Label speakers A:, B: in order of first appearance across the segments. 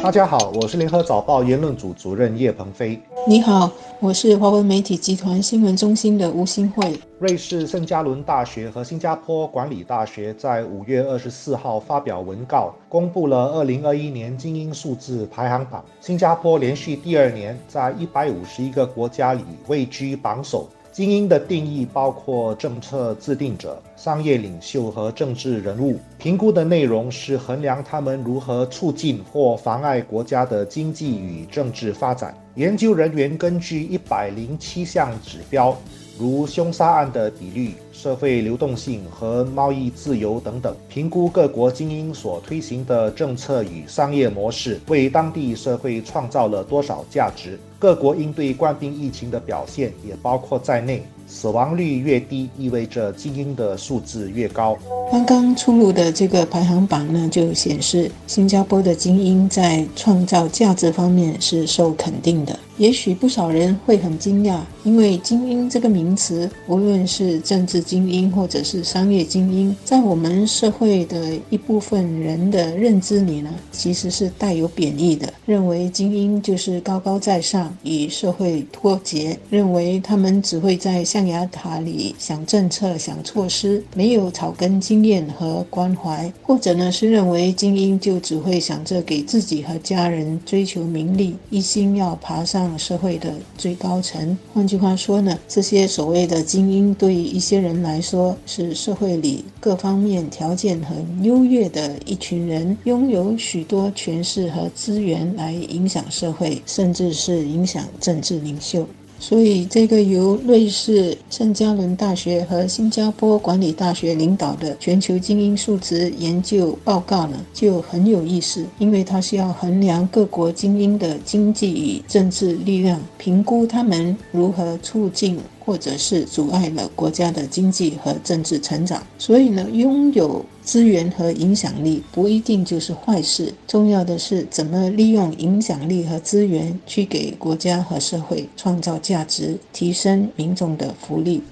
A: 大家好，我是联合早报言论组主任叶鹏飞。
B: 你好，我是华文媒体集团新闻中心的吴新慧。
A: 瑞士圣加伦大学和新加坡管理大学在五月二十四号发表文告，公布了二零二一年精英数字排行榜。新加坡连续第二年在一百五十一个国家里位居榜首。精英的定义包括政策制定者、商业领袖和政治人物。评估的内容是衡量他们如何促进或妨碍国家的经济与政治发展。研究人员根据一百零七项指标。如凶杀案的比率、社会流动性和贸易自由等等，评估各国精英所推行的政策与商业模式为当地社会创造了多少价值。各国应对冠病疫情的表现也包括在内。死亡率越低，意味着精英的数字越高。
B: 刚刚出炉的这个排行榜呢，就显示新加坡的精英在创造价值方面是受肯定的。也许不少人会很惊讶，因为“精英”这个名词，无论是政治精英或者是商业精英，在我们社会的一部分人的认知里呢，其实是带有贬义的，认为精英就是高高在上，与社会脱节，认为他们只会在象牙塔里想政策、想措施，没有草根经验和关怀，或者呢是认为精英就只会想着给自己和家人追求名利，一心要爬上。社会的最高层，换句话说呢，这些所谓的精英，对于一些人来说，是社会里各方面条件很优越的一群人，拥有许多权势和资源来影响社会，甚至是影响政治领袖。所以，这个由瑞士圣加伦大学和新加坡管理大学领导的全球精英数值研究报告呢，就很有意思，因为它是要衡量各国精英的经济与政治力量，评估他们如何促进或者是阻碍了国家的经济和政治成长。所以呢，拥有。资源和影响力不一定就是坏事，重要的是怎么利用影响力和资源去给国家和社会创造价值，提升民众的福利。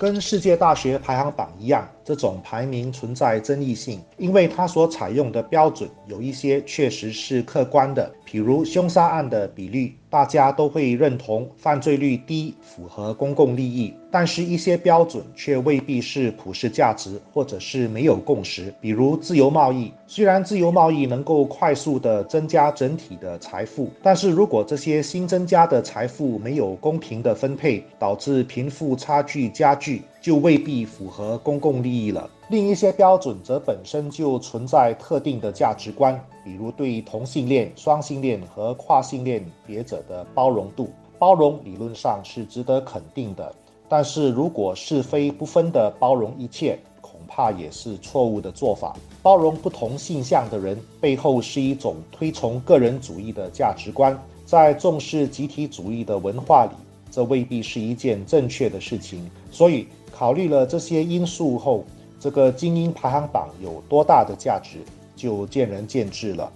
A: 跟世界大学排行榜一样。这种排名存在争议性，因为它所采用的标准有一些确实是客观的，比如凶杀案的比率，大家都会认同犯罪率低符合公共利益，但是一些标准却未必是普世价值，或者是没有共识。比如自由贸易，虽然自由贸易能够快速的增加整体的财富，但是如果这些新增加的财富没有公平的分配，导致贫富差距加剧。就未必符合公共利益了。另一些标准则本身就存在特定的价值观，比如对同性恋、双性恋和跨性恋别者的包容度。包容理论上是值得肯定的，但是如果是非不分的包容一切，恐怕也是错误的做法。包容不同性向的人背后是一种推崇个人主义的价值观，在重视集体主义的文化里，这未必是一件正确的事情。所以。考虑了这些因素后，这个精英排行榜有多大的价值，就见仁见智了。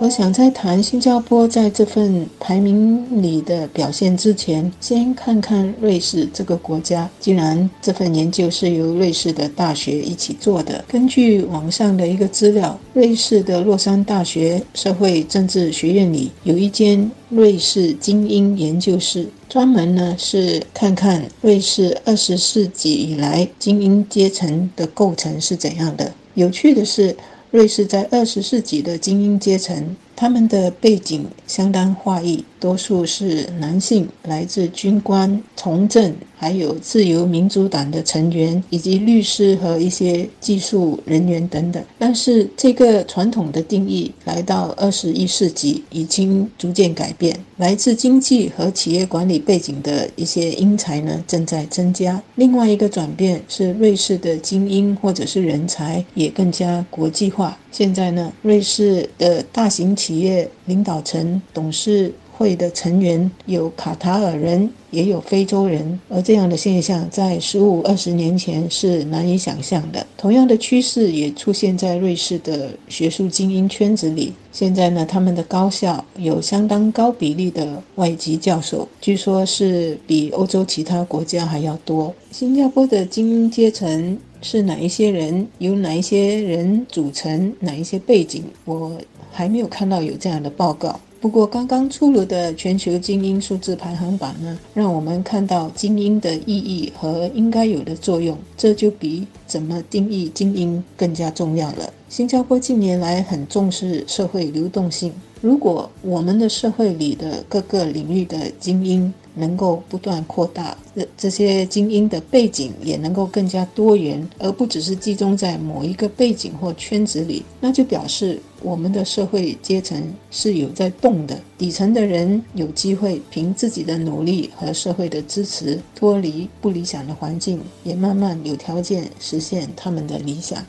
B: 我想在谈新加坡在这份排名里的表现之前，先看看瑞士这个国家。既然这份研究是由瑞士的大学一起做的，根据网上的一个资料，瑞士的洛桑大学社会政治学院里有一间瑞士精英研究室，专门呢是看看瑞士二十世纪以来精英阶层的构成是怎样的。有趣的是。瑞士在二十世纪的精英阶层，他们的背景相当化异，多数是男性，来自军官、从政。还有自由民主党的成员，以及律师和一些技术人员等等。但是，这个传统的定义来到二十一世纪已经逐渐改变。来自经济和企业管理背景的一些英才呢，正在增加。另外一个转变是，瑞士的精英或者是人才也更加国际化。现在呢，瑞士的大型企企业领导层、董事。会的成员有卡塔尔人，也有非洲人，而这样的现象在十五二十年前是难以想象的。同样的趋势也出现在瑞士的学术精英圈子里。现在呢，他们的高校有相当高比例的外籍教授，据说是比欧洲其他国家还要多。新加坡的精英阶层是哪一些人？由哪一些人组成？哪一些背景？我还没有看到有这样的报告。不过，刚刚出炉的全球精英数字排行榜呢，让我们看到精英的意义和应该有的作用，这就比怎么定义精英更加重要了。新加坡近年来很重视社会流动性，如果我们的社会里的各个领域的精英，能够不断扩大，这这些精英的背景也能够更加多元，而不只是集中在某一个背景或圈子里，那就表示我们的社会阶层是有在动的，底层的人有机会凭自己的努力和社会的支持，脱离不理想的环境，也慢慢有条件实现他们的理想。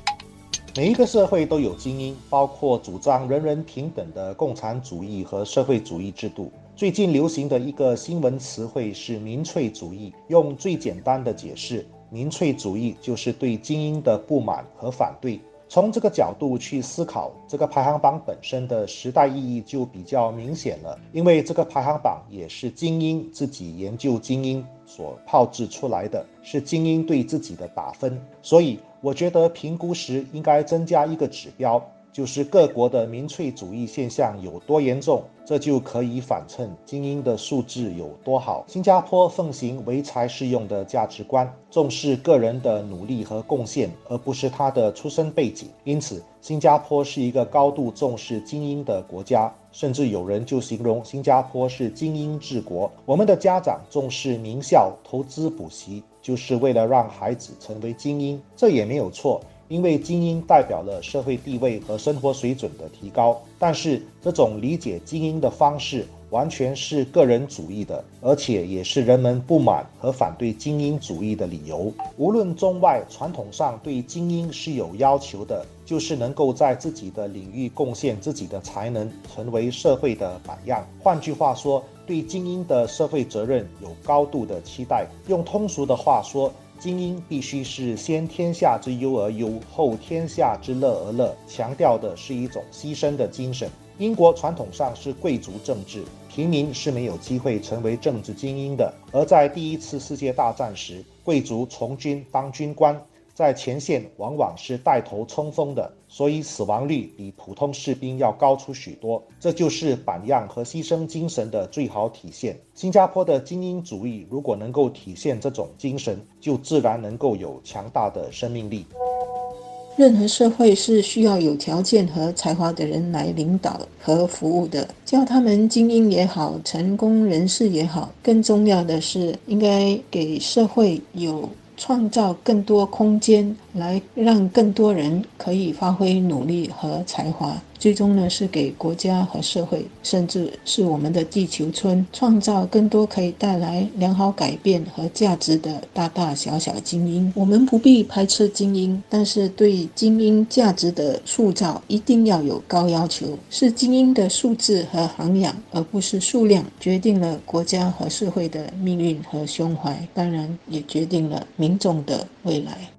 A: 每一个社会都有精英，包括主张人人平等的共产主义和社会主义制度。最近流行的一个新闻词汇是民粹主义。用最简单的解释，民粹主义就是对精英的不满和反对。从这个角度去思考，这个排行榜本身的时代意义就比较明显了。因为这个排行榜也是精英自己研究精英所炮制出来的，是精英对自己的打分。所以，我觉得评估时应该增加一个指标。就是各国的民粹主义现象有多严重，这就可以反衬精英的素质有多好。新加坡奉行唯才是用的价值观，重视个人的努力和贡献，而不是他的出身背景。因此，新加坡是一个高度重视精英的国家，甚至有人就形容新加坡是精英治国。我们的家长重视名校，投资补习，就是为了让孩子成为精英，这也没有错。因为精英代表了社会地位和生活水准的提高，但是这种理解精英的方式完全是个人主义的，而且也是人们不满和反对精英主义的理由。无论中外，传统上对精英是有要求的，就是能够在自己的领域贡献自己的才能，成为社会的榜样。换句话说，对精英的社会责任有高度的期待。用通俗的话说。精英必须是先天下之忧而忧，后天下之乐而乐，强调的是一种牺牲的精神。英国传统上是贵族政治，平民是没有机会成为政治精英的。而在第一次世界大战时，贵族从军当军官。在前线往往是带头冲锋的，所以死亡率比普通士兵要高出许多。这就是榜样和牺牲精神的最好体现。新加坡的精英主义如果能够体现这种精神，就自然能够有强大的生命力。
B: 任何社会是需要有条件和才华的人来领导和服务的，叫他们精英也好，成功人士也好，更重要的是应该给社会有。创造更多空间，来让更多人可以发挥努力和才华。最终呢，是给国家和社会，甚至是我们的地球村，创造更多可以带来良好改变和价值的大大小小精英。我们不必排斥精英，但是对精英价值的塑造一定要有高要求。是精英的素质和涵养，而不是数量，决定了国家和社会的命运和胸怀，当然也决定了民众的未来。